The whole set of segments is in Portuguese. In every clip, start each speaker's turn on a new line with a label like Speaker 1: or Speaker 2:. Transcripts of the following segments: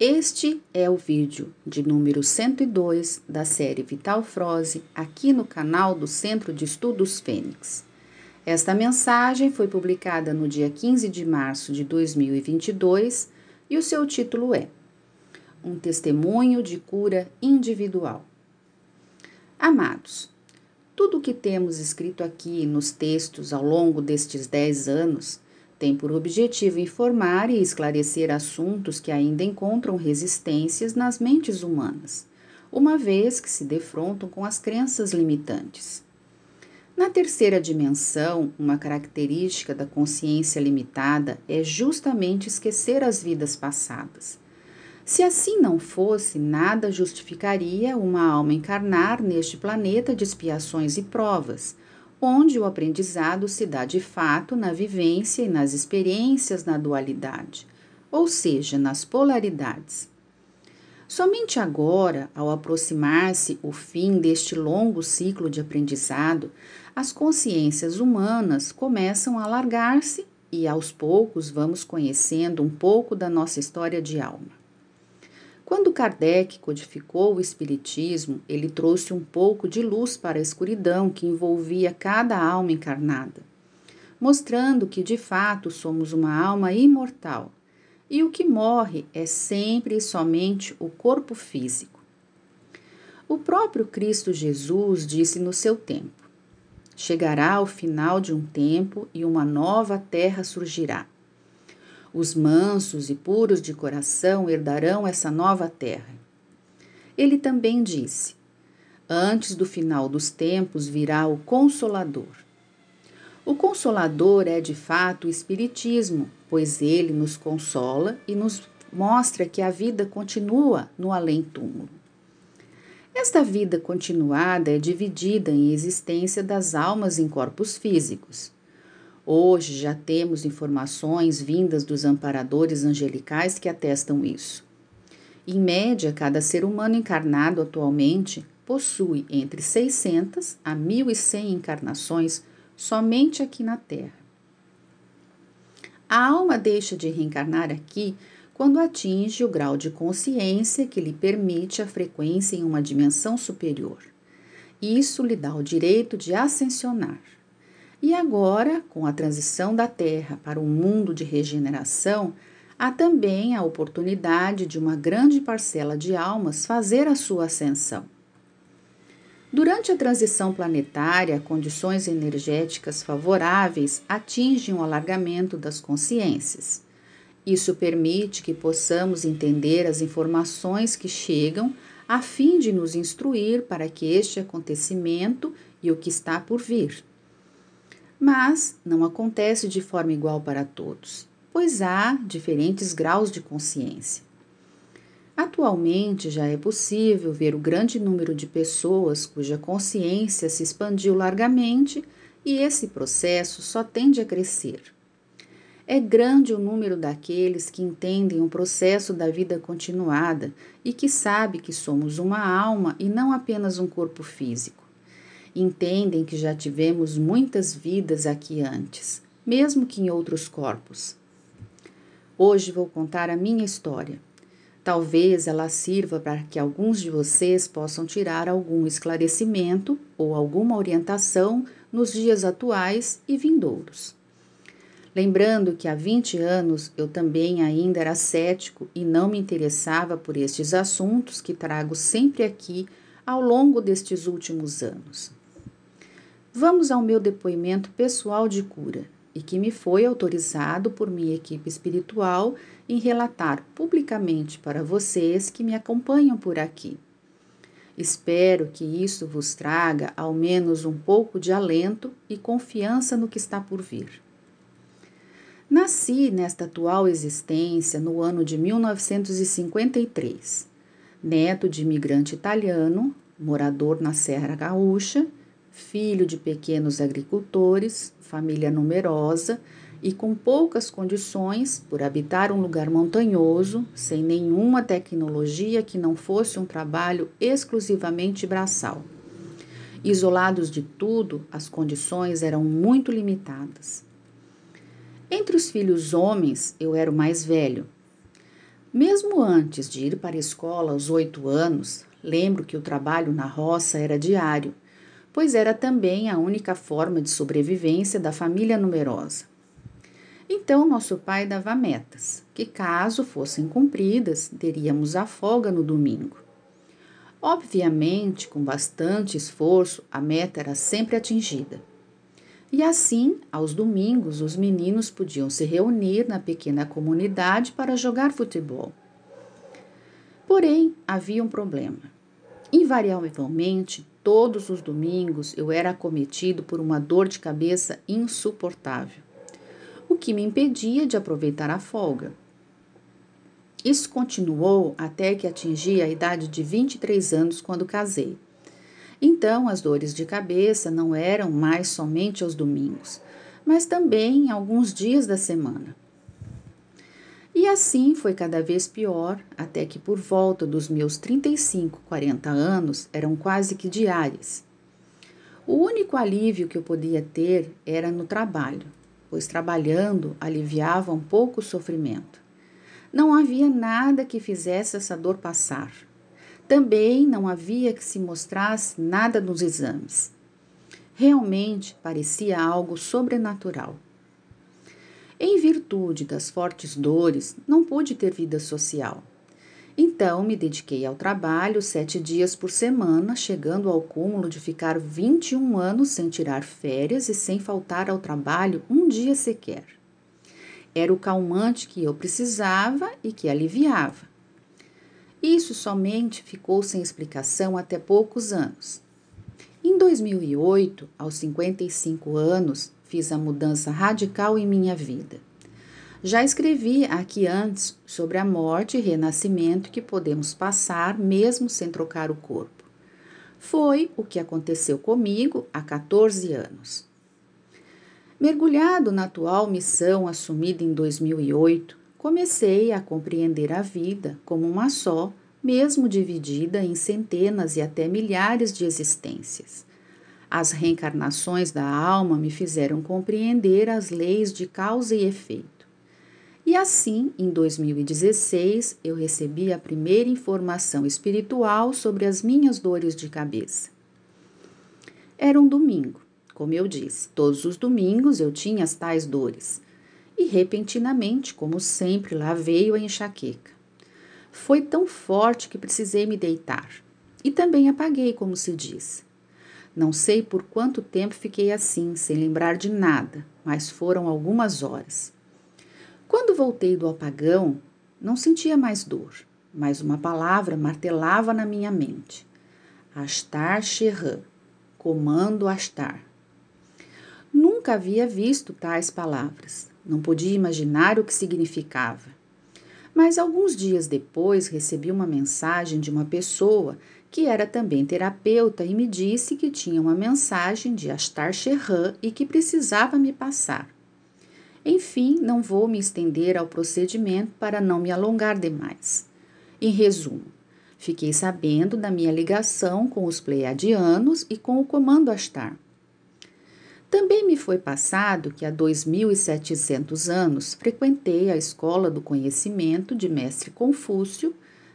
Speaker 1: Este é o vídeo de número 102 da série Vital Froze aqui no canal do Centro de Estudos Fênix. Esta mensagem foi publicada no dia 15 de março de 2022 e o seu título é Um Testemunho de Cura Individual. Amados, tudo o que temos escrito aqui nos textos ao longo destes dez anos tem por objetivo informar e esclarecer assuntos que ainda encontram resistências nas mentes humanas, uma vez que se defrontam com as crenças limitantes. Na terceira dimensão, uma característica da consciência limitada é justamente esquecer as vidas passadas. Se assim não fosse, nada justificaria uma alma encarnar neste planeta de expiações e provas, onde o aprendizado se dá de fato na vivência e nas experiências na dualidade, ou seja, nas polaridades. Somente agora, ao aproximar-se o fim deste longo ciclo de aprendizado, as consciências humanas começam a alargar-se e aos poucos vamos conhecendo um pouco da nossa história de alma. Quando Kardec codificou o Espiritismo, ele trouxe um pouco de luz para a escuridão que envolvia cada alma encarnada, mostrando que de fato somos uma alma imortal e o que morre é sempre e somente o corpo físico. O próprio Cristo Jesus disse no seu tempo: Chegará o final de um tempo e uma nova terra surgirá os mansos e puros de coração herdarão essa nova terra. Ele também disse: Antes do final dos tempos virá o Consolador. O Consolador é de fato o Espiritismo, pois ele nos consola e nos mostra que a vida continua no além-túmulo. Esta vida continuada é dividida em existência das almas em corpos físicos. Hoje já temos informações vindas dos amparadores angelicais que atestam isso. Em média, cada ser humano encarnado atualmente possui entre 600 a 1100 encarnações somente aqui na Terra. A alma deixa de reencarnar aqui quando atinge o grau de consciência que lhe permite a frequência em uma dimensão superior. Isso lhe dá o direito de ascensionar. E agora, com a transição da Terra para um mundo de regeneração, há também a oportunidade de uma grande parcela de almas fazer a sua ascensão. Durante a transição planetária, condições energéticas favoráveis atingem o alargamento das consciências. Isso permite que possamos entender as informações que chegam a fim de nos instruir para que este acontecimento e o que está por vir mas não acontece de forma igual para todos, pois há diferentes graus de consciência. Atualmente já é possível ver o grande número de pessoas cuja consciência se expandiu largamente e esse processo só tende a crescer. É grande o número daqueles que entendem o processo da vida continuada e que sabe que somos uma alma e não apenas um corpo físico entendem que já tivemos muitas vidas aqui antes, mesmo que em outros corpos. Hoje vou contar a minha história. Talvez ela sirva para que alguns de vocês possam tirar algum esclarecimento ou alguma orientação nos dias atuais e vindouros. Lembrando que há 20 anos eu também ainda era cético e não me interessava por estes assuntos que trago sempre aqui ao longo destes últimos anos. Vamos ao meu depoimento pessoal de cura e que me foi autorizado por minha equipe espiritual em relatar publicamente para vocês que me acompanham por aqui. Espero que isso vos traga ao menos um pouco de alento e confiança no que está por vir. Nasci nesta atual existência no ano de 1953, neto de imigrante italiano, morador na Serra Gaúcha filho de pequenos agricultores, família numerosa e com poucas condições por habitar um lugar montanhoso, sem nenhuma tecnologia que não fosse um trabalho exclusivamente braçal. Isolados de tudo, as condições eram muito limitadas. Entre os filhos homens, eu era o mais velho. Mesmo antes de ir para a escola aos oito anos, lembro que o trabalho na roça era diário, pois era também a única forma de sobrevivência da família numerosa. Então, nosso pai dava metas, que caso fossem cumpridas, teríamos a folga no domingo. Obviamente, com bastante esforço, a meta era sempre atingida. E assim, aos domingos, os meninos podiam se reunir na pequena comunidade para jogar futebol. Porém, havia um problema. Invariavelmente, todos os domingos eu era acometido por uma dor de cabeça insuportável o que me impedia de aproveitar a folga. Isso continuou até que atingi a idade de 23 anos quando casei. Então, as dores de cabeça não eram mais somente aos domingos, mas também alguns dias da semana. E assim foi cada vez pior, até que por volta dos meus 35, 40 anos eram quase que diárias. O único alívio que eu podia ter era no trabalho, pois trabalhando aliviava um pouco o sofrimento. Não havia nada que fizesse essa dor passar. Também não havia que se mostrasse nada nos exames. Realmente parecia algo sobrenatural. Em virtude das fortes dores, não pude ter vida social. Então me dediquei ao trabalho sete dias por semana, chegando ao cúmulo de ficar 21 anos sem tirar férias e sem faltar ao trabalho um dia sequer. Era o calmante que eu precisava e que aliviava. Isso somente ficou sem explicação até poucos anos. Em 2008, aos 55 anos, fiz a mudança radical em minha vida. Já escrevi aqui antes sobre a morte e renascimento que podemos passar mesmo sem trocar o corpo. Foi o que aconteceu comigo há 14 anos. Mergulhado na atual missão assumida em 2008, comecei a compreender a vida como uma só, mesmo dividida em centenas e até milhares de existências. As reencarnações da alma me fizeram compreender as leis de causa e efeito. E assim, em 2016, eu recebi a primeira informação espiritual sobre as minhas dores de cabeça. Era um domingo, como eu disse, todos os domingos eu tinha as tais dores. E repentinamente, como sempre, lá veio a enxaqueca. Foi tão forte que precisei me deitar. E também apaguei, como se diz. Não sei por quanto tempo fiquei assim, sem lembrar de nada, mas foram algumas horas. Quando voltei do apagão, não sentia mais dor, mas uma palavra martelava na minha mente. Astar Sherran, comando Astar. Nunca havia visto tais palavras, não podia imaginar o que significava. Mas alguns dias depois recebi uma mensagem de uma pessoa que era também terapeuta e me disse que tinha uma mensagem de Astar Sherran e que precisava me passar. Enfim, não vou me estender ao procedimento para não me alongar demais. Em resumo, fiquei sabendo da minha ligação com os pleiadianos e com o comando Astar. Também me foi passado que há 2.700 anos frequentei a escola do conhecimento de Mestre Confúcio,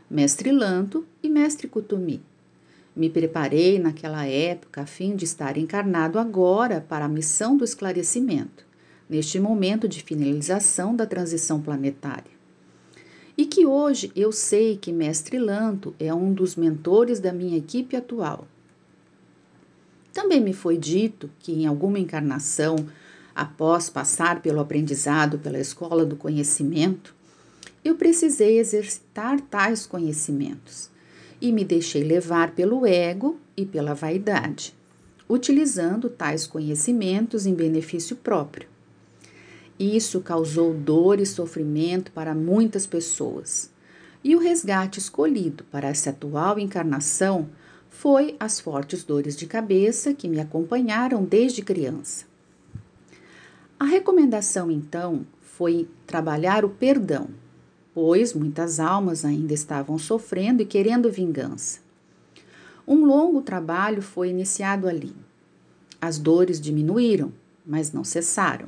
Speaker 1: Mestre Lanto e Mestre Kutumi. Me preparei naquela época a fim de estar encarnado agora para a missão do esclarecimento neste momento de finalização da transição planetária. E que hoje eu sei que Mestre Lanto é um dos mentores da minha equipe atual. Também me foi dito que em alguma encarnação, após passar pelo aprendizado pela escola do conhecimento, eu precisei exercitar tais conhecimentos e me deixei levar pelo ego e pela vaidade, utilizando tais conhecimentos em benefício próprio. Isso causou dor e sofrimento para muitas pessoas. E o resgate escolhido para essa atual encarnação foi as fortes dores de cabeça que me acompanharam desde criança. A recomendação, então, foi trabalhar o perdão, pois muitas almas ainda estavam sofrendo e querendo vingança. Um longo trabalho foi iniciado ali. As dores diminuíram, mas não cessaram.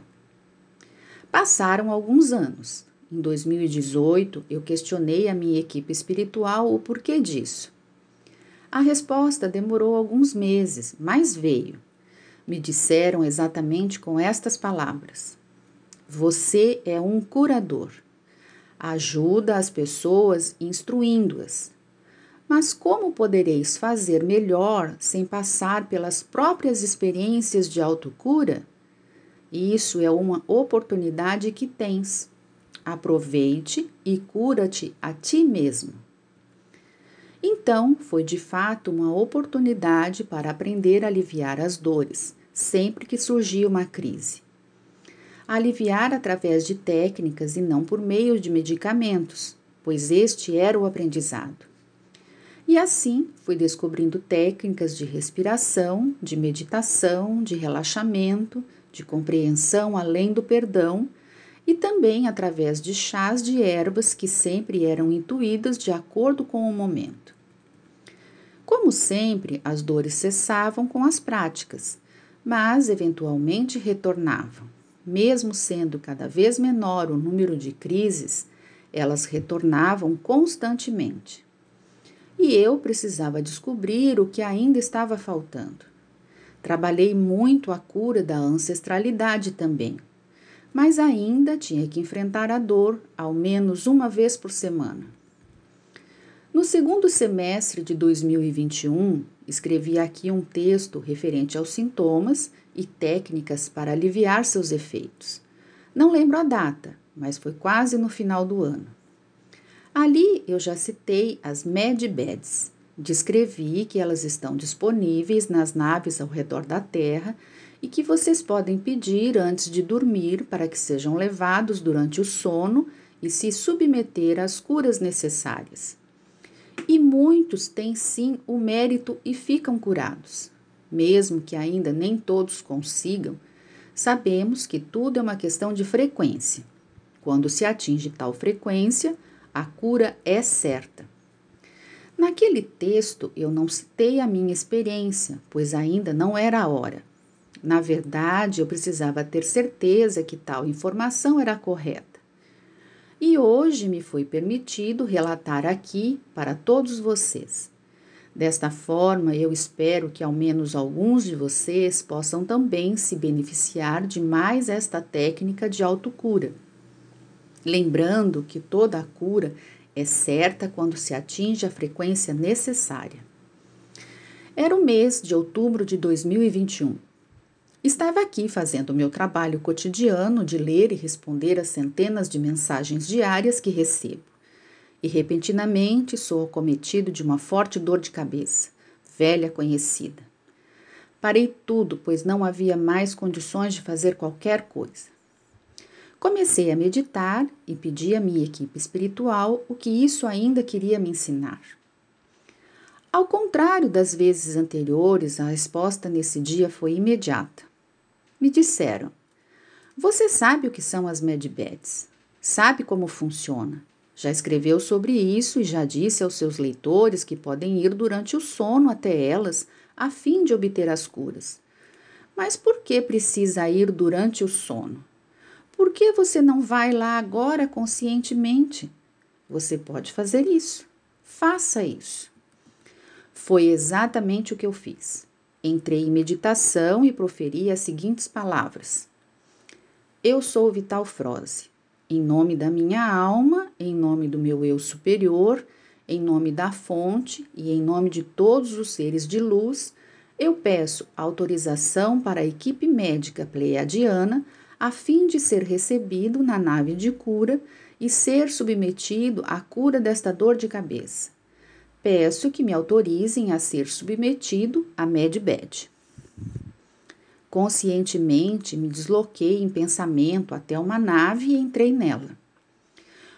Speaker 1: Passaram alguns anos em 2018, eu questionei a minha equipe espiritual o porquê disso. A resposta demorou alguns meses, mas veio. Me disseram exatamente com estas palavras: Você é um curador. Ajuda as pessoas instruindo-as. Mas como podereis fazer melhor sem passar pelas próprias experiências de autocura? Isso é uma oportunidade que tens. Aproveite e cura-te a ti mesmo. Então, foi de fato uma oportunidade para aprender a aliviar as dores, sempre que surgia uma crise. Aliviar através de técnicas e não por meio de medicamentos, pois este era o aprendizado. E assim fui descobrindo técnicas de respiração, de meditação, de relaxamento, de compreensão além do perdão e também através de chás de ervas que sempre eram intuídas de acordo com o momento. Como sempre, as dores cessavam com as práticas, mas eventualmente retornavam. Mesmo sendo cada vez menor o número de crises, elas retornavam constantemente. E eu precisava descobrir o que ainda estava faltando. Trabalhei muito a cura da ancestralidade também mas ainda tinha que enfrentar a dor ao menos uma vez por semana. No segundo semestre de 2021, escrevi aqui um texto referente aos sintomas e técnicas para aliviar seus efeitos. Não lembro a data, mas foi quase no final do ano. Ali eu já citei as Medbeds. Descrevi que elas estão disponíveis nas naves ao redor da Terra e que vocês podem pedir antes de dormir para que sejam levados durante o sono e se submeter às curas necessárias. E muitos têm sim o mérito e ficam curados. Mesmo que ainda nem todos consigam, sabemos que tudo é uma questão de frequência. Quando se atinge tal frequência, a cura é certa. Naquele texto eu não citei a minha experiência, pois ainda não era a hora. Na verdade, eu precisava ter certeza que tal informação era correta. E hoje me foi permitido relatar aqui para todos vocês. Desta forma, eu espero que ao menos alguns de vocês possam também se beneficiar de mais esta técnica de autocura. Lembrando que toda a cura é certa quando se atinge a frequência necessária. Era o mês de outubro de 2021. Estava aqui fazendo meu trabalho cotidiano de ler e responder às centenas de mensagens diárias que recebo. E repentinamente sou acometido de uma forte dor de cabeça, velha conhecida. Parei tudo, pois não havia mais condições de fazer qualquer coisa. Comecei a meditar e pedi à minha equipe espiritual o que isso ainda queria me ensinar. Ao contrário das vezes anteriores, a resposta nesse dia foi imediata me disseram: Você sabe o que são as medbeds? Sabe como funciona? Já escreveu sobre isso e já disse aos seus leitores que podem ir durante o sono até elas a fim de obter as curas. Mas por que precisa ir durante o sono? Por que você não vai lá agora conscientemente? Você pode fazer isso. Faça isso. Foi exatamente o que eu fiz. Entrei em meditação e proferi as seguintes palavras: Eu sou Vital Froze. Em nome da minha alma, em nome do meu eu superior, em nome da fonte e em nome de todos os seres de luz, eu peço autorização para a equipe médica pleiadiana a fim de ser recebido na nave de cura e ser submetido à cura desta dor de cabeça peço que me autorizem a ser submetido a Medbed. Conscientemente me desloquei em pensamento até uma nave e entrei nela.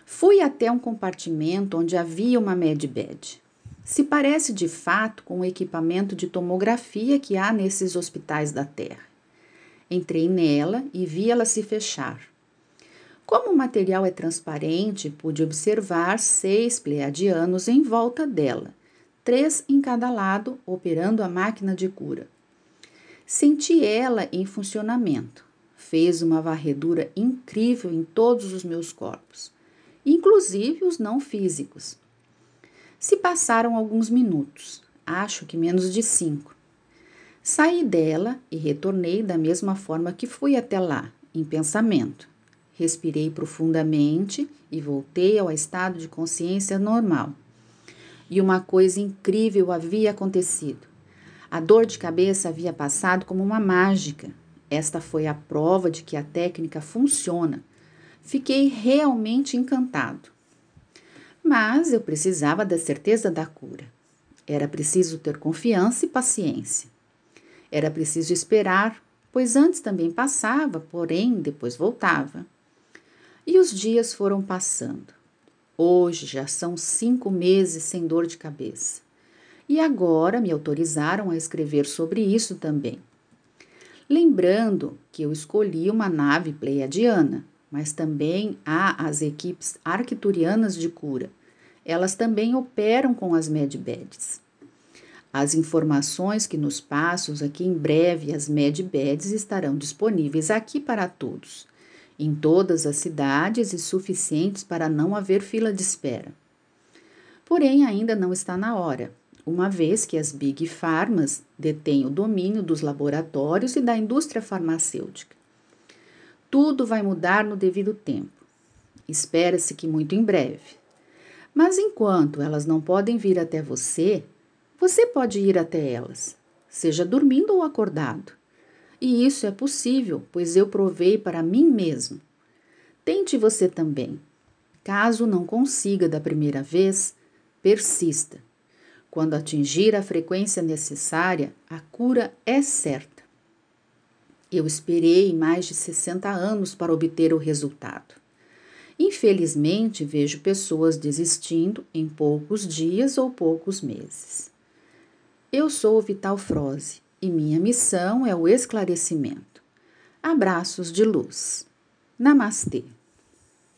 Speaker 1: Fui até um compartimento onde havia uma Medbed. Se parece de fato com o equipamento de tomografia que há nesses hospitais da Terra. Entrei nela e vi ela se fechar. Como o material é transparente, pude observar seis pleiadianos em volta dela, três em cada lado, operando a máquina de cura. Senti ela em funcionamento. Fez uma varredura incrível em todos os meus corpos. inclusive os não físicos. Se passaram alguns minutos, acho que menos de cinco. Saí dela e retornei da mesma forma que fui até lá, em pensamento. Respirei profundamente e voltei ao estado de consciência normal. E uma coisa incrível havia acontecido. A dor de cabeça havia passado como uma mágica. Esta foi a prova de que a técnica funciona. Fiquei realmente encantado. Mas eu precisava da certeza da cura. Era preciso ter confiança e paciência. Era preciso esperar, pois antes também passava, porém depois voltava. E os dias foram passando. Hoje já são cinco meses sem dor de cabeça. E agora me autorizaram a escrever sobre isso também. Lembrando que eu escolhi uma nave pleiadiana, mas também há as equipes arcturianas de cura. Elas também operam com as medbeds. As informações que nos passam aqui em breve as medbeds estarão disponíveis aqui para todos, em todas as cidades e suficientes para não haver fila de espera. Porém, ainda não está na hora, uma vez que as Big Pharmas detêm o domínio dos laboratórios e da indústria farmacêutica. Tudo vai mudar no devido tempo. Espera-se que muito em breve. Mas enquanto elas não podem vir até você, você pode ir até elas, seja dormindo ou acordado. E isso é possível, pois eu provei para mim mesmo. Tente você também. Caso não consiga da primeira vez, persista. Quando atingir a frequência necessária, a cura é certa. Eu esperei mais de 60 anos para obter o resultado. Infelizmente, vejo pessoas desistindo em poucos dias ou poucos meses. Eu sou Vital Froze e minha missão é o esclarecimento. Abraços de luz. Namastê.